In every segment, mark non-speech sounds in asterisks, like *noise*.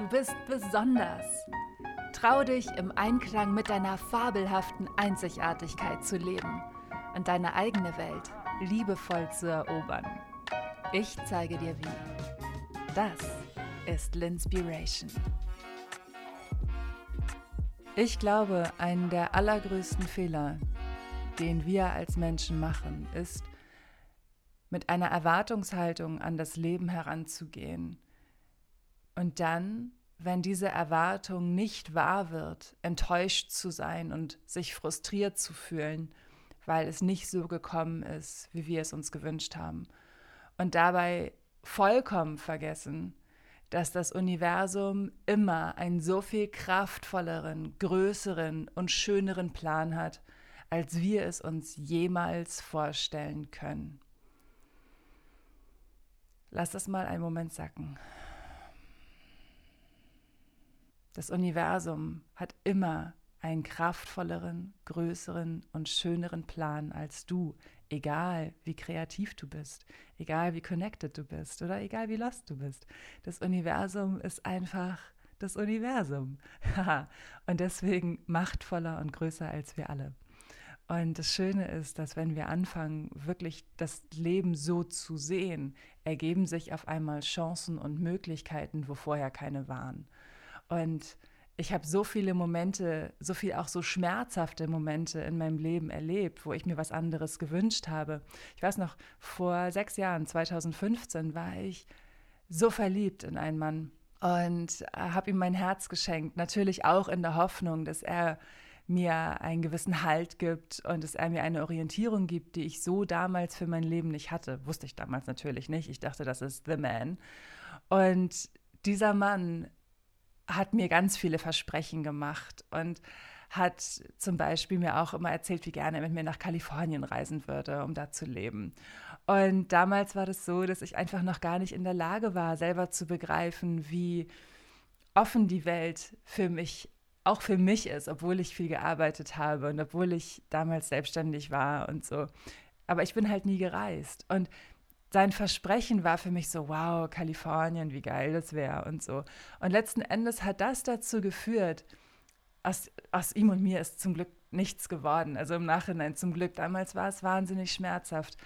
Du bist besonders. Trau dich, im Einklang mit deiner fabelhaften Einzigartigkeit zu leben und deine eigene Welt liebevoll zu erobern. Ich zeige dir wie. Das ist Linspiration. Ich glaube, einen der allergrößten Fehler, den wir als Menschen machen, ist, mit einer Erwartungshaltung an das Leben heranzugehen und dann, wenn diese Erwartung nicht wahr wird, enttäuscht zu sein und sich frustriert zu fühlen, weil es nicht so gekommen ist, wie wir es uns gewünscht haben. Und dabei vollkommen vergessen, dass das Universum immer einen so viel kraftvolleren, größeren und schöneren Plan hat, als wir es uns jemals vorstellen können. Lass das mal einen Moment sacken. Das Universum hat immer einen kraftvolleren, größeren und schöneren Plan als du, egal wie kreativ du bist, egal wie connected du bist oder egal wie lost du bist. Das Universum ist einfach das Universum. und deswegen machtvoller und größer als wir alle. Und das Schöne ist, dass wenn wir anfangen, wirklich das Leben so zu sehen, ergeben sich auf einmal Chancen und Möglichkeiten, wo vorher keine waren. Und ich habe so viele Momente, so viel auch so schmerzhafte Momente in meinem Leben erlebt, wo ich mir was anderes gewünscht habe. Ich weiß noch, vor sechs Jahren, 2015, war ich so verliebt in einen Mann und habe ihm mein Herz geschenkt. Natürlich auch in der Hoffnung, dass er mir einen gewissen Halt gibt und dass er mir eine Orientierung gibt, die ich so damals für mein Leben nicht hatte. Wusste ich damals natürlich nicht. Ich dachte, das ist The Man. Und dieser Mann hat mir ganz viele Versprechen gemacht und hat zum Beispiel mir auch immer erzählt, wie gerne er mit mir nach Kalifornien reisen würde, um da zu leben. Und damals war das so, dass ich einfach noch gar nicht in der Lage war, selber zu begreifen, wie offen die Welt für mich, auch für mich ist, obwohl ich viel gearbeitet habe und obwohl ich damals selbstständig war und so. Aber ich bin halt nie gereist. Und sein Versprechen war für mich so, wow, Kalifornien, wie geil das wäre und so. Und letzten Endes hat das dazu geführt, aus, aus ihm und mir ist zum Glück nichts geworden. Also im Nachhinein zum Glück. Damals war es wahnsinnig schmerzhaft.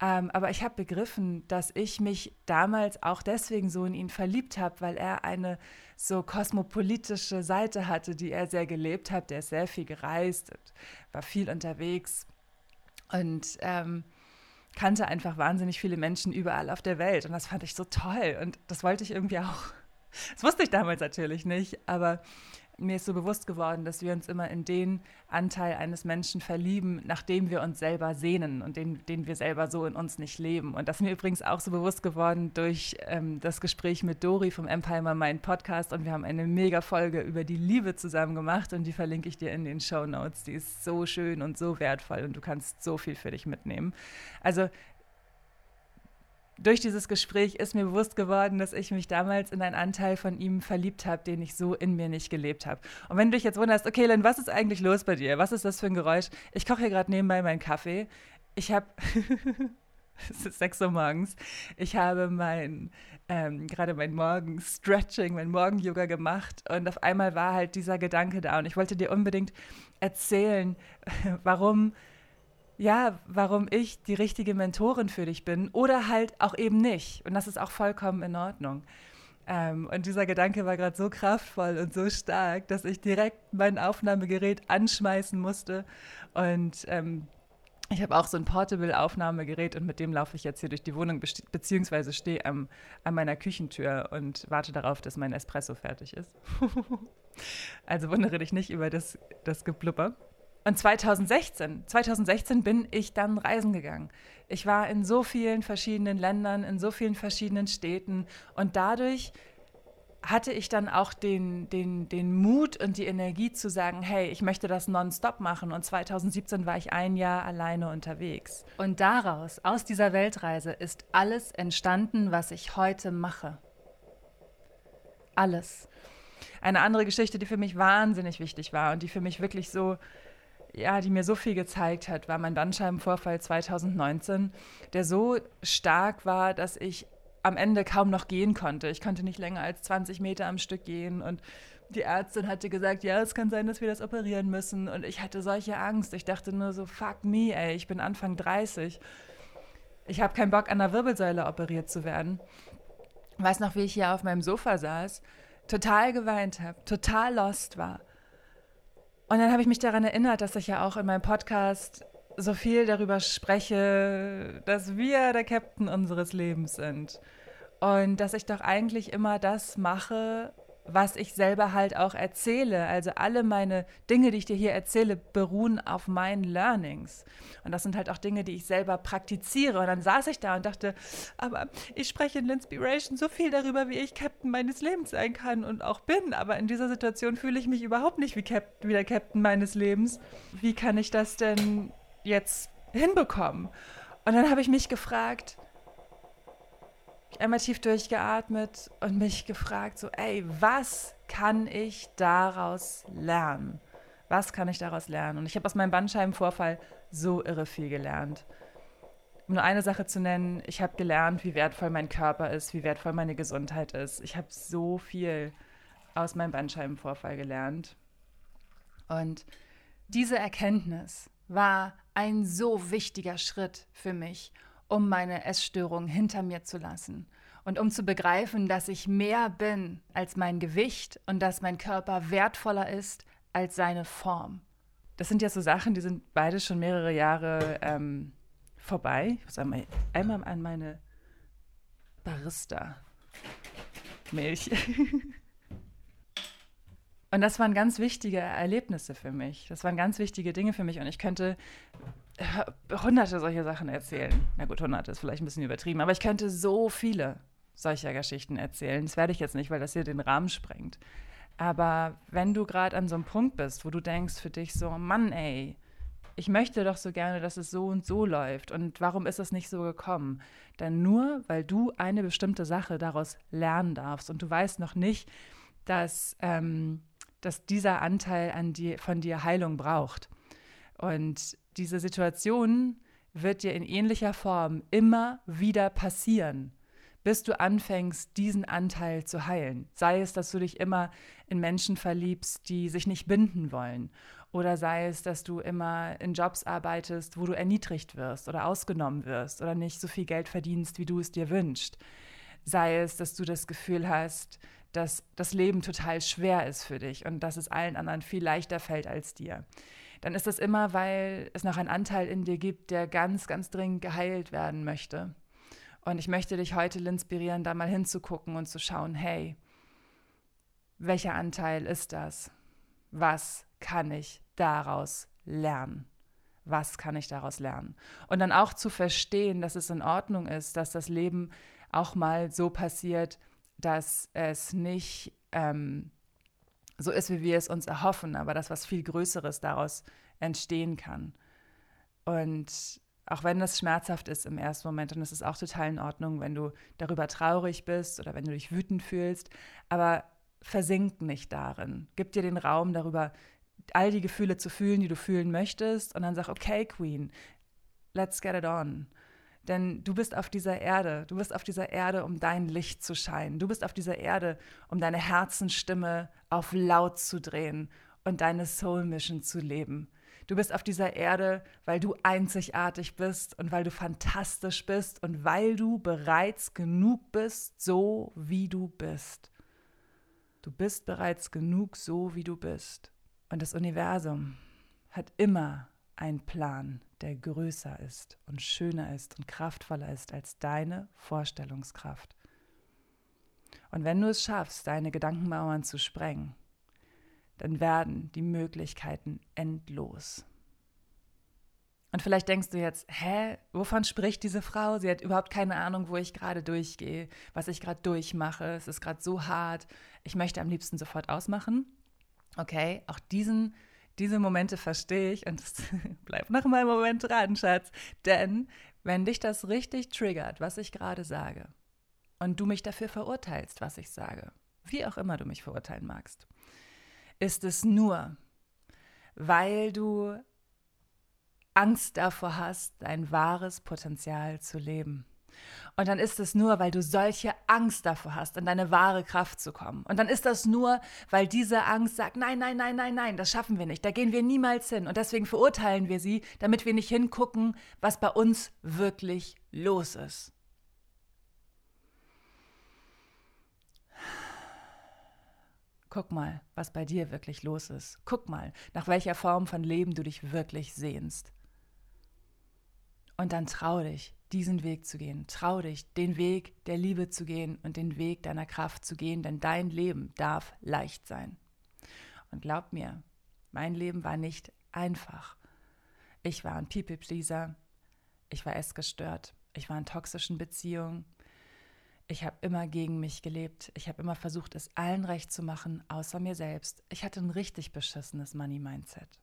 Ähm, aber ich habe begriffen, dass ich mich damals auch deswegen so in ihn verliebt habe, weil er eine so kosmopolitische Seite hatte, die er sehr gelebt hat. Der ist sehr viel gereist, war viel unterwegs. Und ähm, kannte einfach wahnsinnig viele Menschen überall auf der Welt. Und das fand ich so toll. Und das wollte ich irgendwie auch. Das wusste ich damals natürlich nicht, aber mir ist so bewusst geworden, dass wir uns immer in den Anteil eines Menschen verlieben, nach dem wir uns selber sehnen und den, den wir selber so in uns nicht leben. Und das ist mir übrigens auch so bewusst geworden durch ähm, das Gespräch mit Dori vom Empire Mind Podcast. Und wir haben eine mega Folge über die Liebe zusammen gemacht und die verlinke ich dir in den Show Notes. Die ist so schön und so wertvoll und du kannst so viel für dich mitnehmen. Also durch dieses Gespräch ist mir bewusst geworden, dass ich mich damals in einen Anteil von ihm verliebt habe, den ich so in mir nicht gelebt habe. Und wenn du dich jetzt wunderst, okay, Len, was ist eigentlich los bei dir? Was ist das für ein Geräusch? Ich koche hier gerade nebenbei meinen Kaffee. Ich habe, *laughs* es ist 6 Uhr morgens, ich habe mein, ähm, gerade mein Morgen-Stretching, mein Morgen-Yoga gemacht und auf einmal war halt dieser Gedanke da und ich wollte dir unbedingt erzählen, *laughs* warum ja, warum ich die richtige Mentorin für dich bin oder halt auch eben nicht. Und das ist auch vollkommen in Ordnung. Ähm, und dieser Gedanke war gerade so kraftvoll und so stark, dass ich direkt mein Aufnahmegerät anschmeißen musste. Und ähm, ich habe auch so ein Portable-Aufnahmegerät und mit dem laufe ich jetzt hier durch die Wohnung, beziehungsweise stehe an meiner Küchentür und warte darauf, dass mein Espresso fertig ist. *laughs* also wundere dich nicht über das, das Geblubber. Und 2016, 2016 bin ich dann reisen gegangen. Ich war in so vielen verschiedenen Ländern, in so vielen verschiedenen Städten und dadurch hatte ich dann auch den, den, den Mut und die Energie zu sagen, hey, ich möchte das nonstop machen. Und 2017 war ich ein Jahr alleine unterwegs. Und daraus, aus dieser Weltreise, ist alles entstanden, was ich heute mache. Alles. Eine andere Geschichte, die für mich wahnsinnig wichtig war und die für mich wirklich so, ja, die mir so viel gezeigt hat, war mein Bandscheibenvorfall 2019, der so stark war, dass ich am Ende kaum noch gehen konnte. Ich konnte nicht länger als 20 Meter am Stück gehen und die Ärztin hatte gesagt, ja, es kann sein, dass wir das operieren müssen. Und ich hatte solche Angst. Ich dachte nur so, fuck me, ey, ich bin Anfang 30. Ich habe keinen Bock, an der Wirbelsäule operiert zu werden. Weiß noch, wie ich hier auf meinem Sofa saß, total geweint habe, total lost war. Und dann habe ich mich daran erinnert, dass ich ja auch in meinem Podcast so viel darüber spreche, dass wir der Captain unseres Lebens sind. Und dass ich doch eigentlich immer das mache, was ich selber halt auch erzähle. Also alle meine Dinge, die ich dir hier erzähle, beruhen auf meinen Learnings. Und das sind halt auch Dinge, die ich selber praktiziere. Und dann saß ich da und dachte, aber ich spreche in Inspiration so viel darüber, wie ich Captain meines Lebens sein kann und auch bin. Aber in dieser Situation fühle ich mich überhaupt nicht wie, Captain, wie der Captain meines Lebens. Wie kann ich das denn jetzt hinbekommen? Und dann habe ich mich gefragt, einmal tief durchgeatmet und mich gefragt, so, ey, was kann ich daraus lernen? Was kann ich daraus lernen? Und ich habe aus meinem Bandscheibenvorfall so irre viel gelernt. Um nur eine Sache zu nennen, ich habe gelernt, wie wertvoll mein Körper ist, wie wertvoll meine Gesundheit ist. Ich habe so viel aus meinem Bandscheibenvorfall gelernt. Und diese Erkenntnis war ein so wichtiger Schritt für mich, um meine Essstörung hinter mir zu lassen und um zu begreifen, dass ich mehr bin als mein Gewicht und dass mein Körper wertvoller ist als seine Form. Das sind ja so Sachen, die sind beide schon mehrere Jahre ähm, vorbei. Ich muss einmal, einmal an meine Barista-Milch. *laughs* Und das waren ganz wichtige Erlebnisse für mich. Das waren ganz wichtige Dinge für mich. Und ich könnte hunderte solcher Sachen erzählen. Na gut, hunderte ist vielleicht ein bisschen übertrieben, aber ich könnte so viele solcher Geschichten erzählen. Das werde ich jetzt nicht, weil das hier den Rahmen sprengt. Aber wenn du gerade an so einem Punkt bist, wo du denkst für dich so, Mann, ey, ich möchte doch so gerne, dass es so und so läuft. Und warum ist es nicht so gekommen? Dann nur, weil du eine bestimmte Sache daraus lernen darfst. Und du weißt noch nicht, dass ähm, dass dieser Anteil an die, von dir Heilung braucht. Und diese Situation wird dir in ähnlicher Form immer wieder passieren, bis du anfängst, diesen Anteil zu heilen. Sei es, dass du dich immer in Menschen verliebst, die sich nicht binden wollen. Oder sei es, dass du immer in Jobs arbeitest, wo du erniedrigt wirst oder ausgenommen wirst oder nicht so viel Geld verdienst, wie du es dir wünschst. Sei es, dass du das Gefühl hast, dass das Leben total schwer ist für dich und dass es allen anderen viel leichter fällt als dir, dann ist das immer, weil es noch einen Anteil in dir gibt, der ganz, ganz dringend geheilt werden möchte. Und ich möchte dich heute inspirieren, da mal hinzugucken und zu schauen, hey, welcher Anteil ist das? Was kann ich daraus lernen? Was kann ich daraus lernen? Und dann auch zu verstehen, dass es in Ordnung ist, dass das Leben auch mal so passiert, dass es nicht ähm, so ist, wie wir es uns erhoffen, aber dass was viel Größeres daraus entstehen kann. Und auch wenn das schmerzhaft ist im ersten Moment, ist es auch total in Ordnung, wenn du darüber traurig bist oder wenn du dich wütend fühlst, aber versink nicht darin. Gib dir den Raum darüber, all die Gefühle zu fühlen, die du fühlen möchtest und dann sag, okay, Queen, let's get it on. Denn du bist auf dieser Erde, du bist auf dieser Erde, um dein Licht zu scheinen. Du bist auf dieser Erde, um deine Herzenstimme auf laut zu drehen und deine Soul Mission zu leben. Du bist auf dieser Erde, weil du einzigartig bist und weil du fantastisch bist und weil du bereits genug bist, so wie du bist. Du bist bereits genug, so wie du bist. Und das Universum hat immer einen Plan der größer ist und schöner ist und kraftvoller ist als deine Vorstellungskraft. Und wenn du es schaffst, deine Gedankenmauern zu sprengen, dann werden die Möglichkeiten endlos. Und vielleicht denkst du jetzt, hä, wovon spricht diese Frau? Sie hat überhaupt keine Ahnung, wo ich gerade durchgehe, was ich gerade durchmache. Es ist gerade so hart. Ich möchte am liebsten sofort ausmachen. Okay, auch diesen, diese Momente verstehe ich und *laughs* bleib noch mal einen Moment dran, Schatz. Denn wenn dich das richtig triggert, was ich gerade sage, und du mich dafür verurteilst, was ich sage, wie auch immer du mich verurteilen magst, ist es nur, weil du Angst davor hast, dein wahres Potenzial zu leben. Und dann ist es nur, weil du solche Angst davor hast, in deine wahre Kraft zu kommen. Und dann ist das nur, weil diese Angst sagt, nein, nein, nein, nein, nein, das schaffen wir nicht, da gehen wir niemals hin. Und deswegen verurteilen wir sie, damit wir nicht hingucken, was bei uns wirklich los ist. Guck mal, was bei dir wirklich los ist. Guck mal, nach welcher Form von Leben du dich wirklich sehnst. Und dann trau dich, diesen Weg zu gehen. Trau dich, den Weg der Liebe zu gehen und den Weg deiner Kraft zu gehen, denn dein Leben darf leicht sein. Und glaub mir, mein Leben war nicht einfach. Ich war ein People-Pleaser, ich war essgestört, ich war in toxischen Beziehungen, ich habe immer gegen mich gelebt, ich habe immer versucht, es allen recht zu machen, außer mir selbst. Ich hatte ein richtig beschissenes Money-Mindset.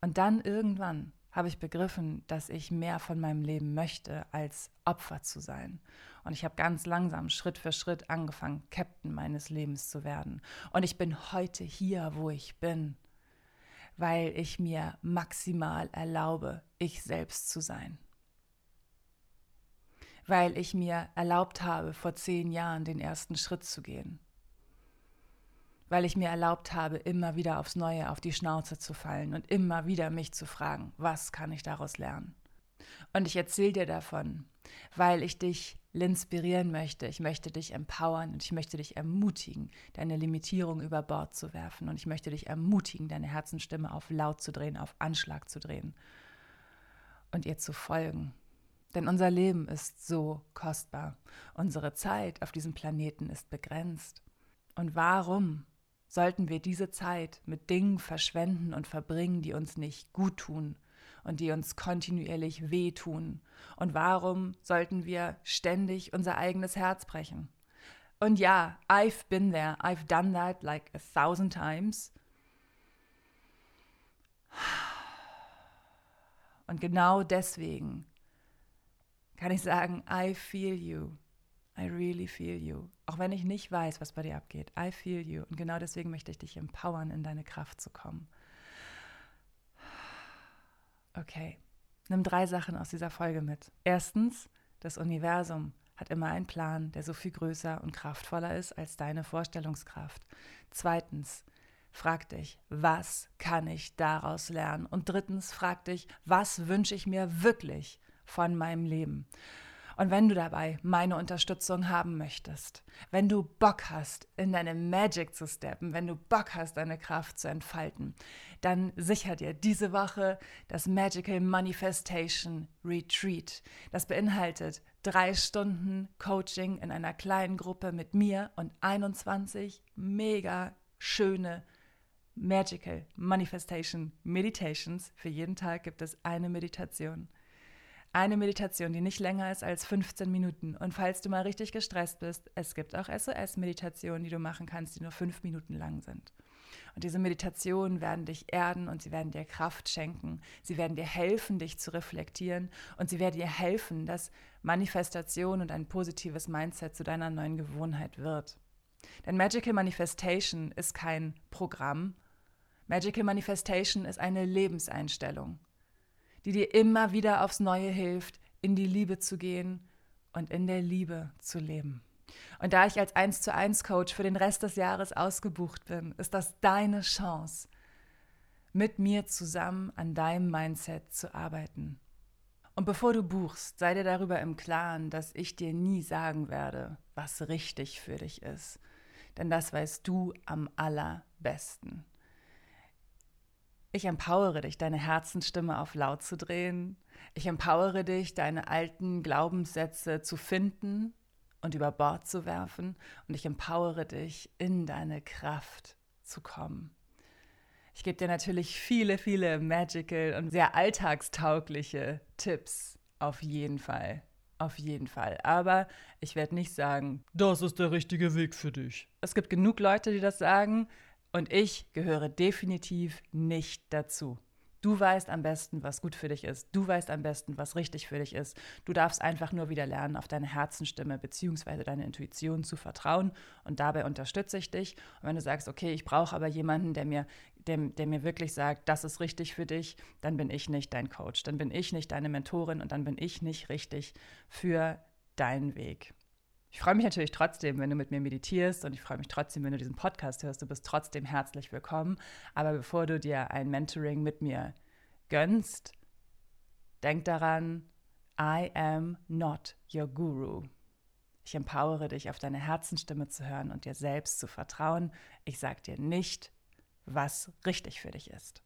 Und dann irgendwann habe ich begriffen, dass ich mehr von meinem Leben möchte, als Opfer zu sein. Und ich habe ganz langsam, Schritt für Schritt angefangen, Captain meines Lebens zu werden. Und ich bin heute hier, wo ich bin, weil ich mir maximal erlaube, ich selbst zu sein. Weil ich mir erlaubt habe, vor zehn Jahren den ersten Schritt zu gehen weil ich mir erlaubt habe, immer wieder aufs Neue auf die Schnauze zu fallen und immer wieder mich zu fragen, was kann ich daraus lernen? Und ich erzähle dir davon, weil ich dich inspirieren möchte. Ich möchte dich empowern und ich möchte dich ermutigen, deine Limitierung über Bord zu werfen. Und ich möchte dich ermutigen, deine Herzenstimme auf laut zu drehen, auf Anschlag zu drehen und ihr zu folgen. Denn unser Leben ist so kostbar. Unsere Zeit auf diesem Planeten ist begrenzt. Und warum sollten wir diese Zeit mit Dingen verschwenden und verbringen, die uns nicht gut tun und die uns kontinuierlich wehtun? Und warum sollten wir ständig unser eigenes Herz brechen? Und ja, I've been there, I've done that like a thousand times. Und genau deswegen kann ich sagen, I feel you. I really feel you. Auch wenn ich nicht weiß, was bei dir abgeht. I feel you. Und genau deswegen möchte ich dich empowern, in deine Kraft zu kommen. Okay, nimm drei Sachen aus dieser Folge mit. Erstens, das Universum hat immer einen Plan, der so viel größer und kraftvoller ist als deine Vorstellungskraft. Zweitens, frag dich, was kann ich daraus lernen? Und drittens, frag dich, was wünsche ich mir wirklich von meinem Leben? Und wenn du dabei meine Unterstützung haben möchtest, wenn du Bock hast, in deine Magic zu steppen, wenn du Bock hast, deine Kraft zu entfalten, dann sicher dir diese Woche das Magical Manifestation Retreat. Das beinhaltet drei Stunden Coaching in einer kleinen Gruppe mit mir und 21 mega schöne Magical Manifestation Meditations. Für jeden Tag gibt es eine Meditation. Eine Meditation, die nicht länger ist als 15 Minuten. Und falls du mal richtig gestresst bist, es gibt auch SOS-Meditationen, die du machen kannst, die nur fünf Minuten lang sind. Und diese Meditationen werden dich erden und sie werden dir Kraft schenken. Sie werden dir helfen, dich zu reflektieren und sie werden dir helfen, dass Manifestation und ein positives Mindset zu deiner neuen Gewohnheit wird. Denn Magical Manifestation ist kein Programm. Magical Manifestation ist eine Lebenseinstellung die dir immer wieder aufs Neue hilft, in die Liebe zu gehen und in der Liebe zu leben. Und da ich als 1 zu 1 Coach für den Rest des Jahres ausgebucht bin, ist das deine Chance, mit mir zusammen an deinem Mindset zu arbeiten. Und bevor du buchst, sei dir darüber im Klaren, dass ich dir nie sagen werde, was richtig für dich ist. Denn das weißt du am allerbesten. Ich empowere dich, deine Herzensstimme auf laut zu drehen. Ich empowere dich, deine alten Glaubenssätze zu finden und über Bord zu werfen. Und ich empowere dich, in deine Kraft zu kommen. Ich gebe dir natürlich viele, viele magical und sehr alltagstaugliche Tipps. Auf jeden Fall. Auf jeden Fall. Aber ich werde nicht sagen, das ist der richtige Weg für dich. Es gibt genug Leute, die das sagen. Und ich gehöre definitiv nicht dazu. Du weißt am besten, was gut für dich ist. Du weißt am besten, was richtig für dich ist. Du darfst einfach nur wieder lernen, auf deine Herzenstimme bzw. deine Intuition zu vertrauen. Und dabei unterstütze ich dich. Und wenn du sagst, okay, ich brauche aber jemanden, der mir, der, der mir wirklich sagt, das ist richtig für dich, dann bin ich nicht dein Coach. Dann bin ich nicht deine Mentorin und dann bin ich nicht richtig für deinen Weg. Ich freue mich natürlich trotzdem, wenn du mit mir meditierst und ich freue mich trotzdem, wenn du diesen Podcast hörst. Du bist trotzdem herzlich willkommen. Aber bevor du dir ein Mentoring mit mir gönnst, denk daran, I am not your guru. Ich empowere dich, auf deine Herzenstimme zu hören und dir selbst zu vertrauen. Ich sage dir nicht, was richtig für dich ist.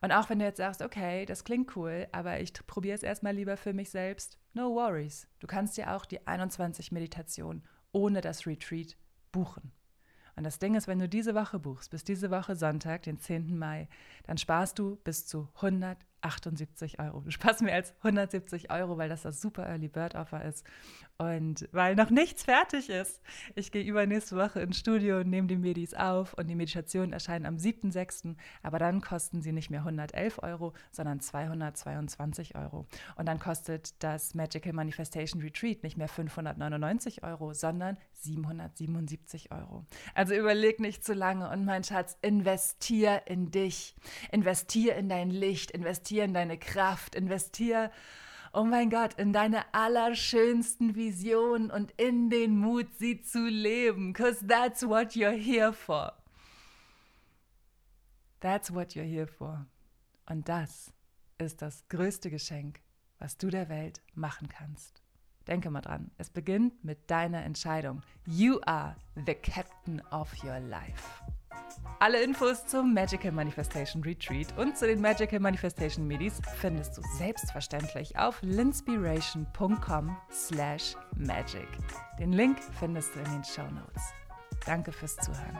Und auch wenn du jetzt sagst, okay, das klingt cool, aber ich probiere es erstmal lieber für mich selbst, no worries. Du kannst dir auch die 21 Meditationen ohne das Retreat buchen. Und das Ding ist, wenn du diese Woche buchst, bis diese Woche Sonntag, den 10. Mai, dann sparst du bis zu 100 78 Euro. Du sparst mir als 170 Euro, weil das das super Early Bird Offer ist und weil noch nichts fertig ist. Ich gehe übernächste Woche ins Studio und nehme die Medis auf und die Meditationen erscheinen am 7.6., aber dann kosten sie nicht mehr 111 Euro, sondern 222 Euro. Und dann kostet das Magical Manifestation Retreat nicht mehr 599 Euro, sondern 777 Euro. Also überleg nicht zu lange und mein Schatz, investier in dich, investier in dein Licht, investier investier in deine Kraft, investier, oh mein Gott, in deine allerschönsten Visionen und in den Mut, sie zu leben. Because that's what you're here for. That's what you're here for. Und das ist das größte Geschenk, was du der Welt machen kannst. Denke mal dran, es beginnt mit deiner Entscheidung. You are the captain of your life. Alle Infos zum Magical Manifestation Retreat und zu den Magical Manifestation Midis findest du selbstverständlich auf linspiration.com slash magic. Den Link findest du in den Show Notes. Danke fürs Zuhören.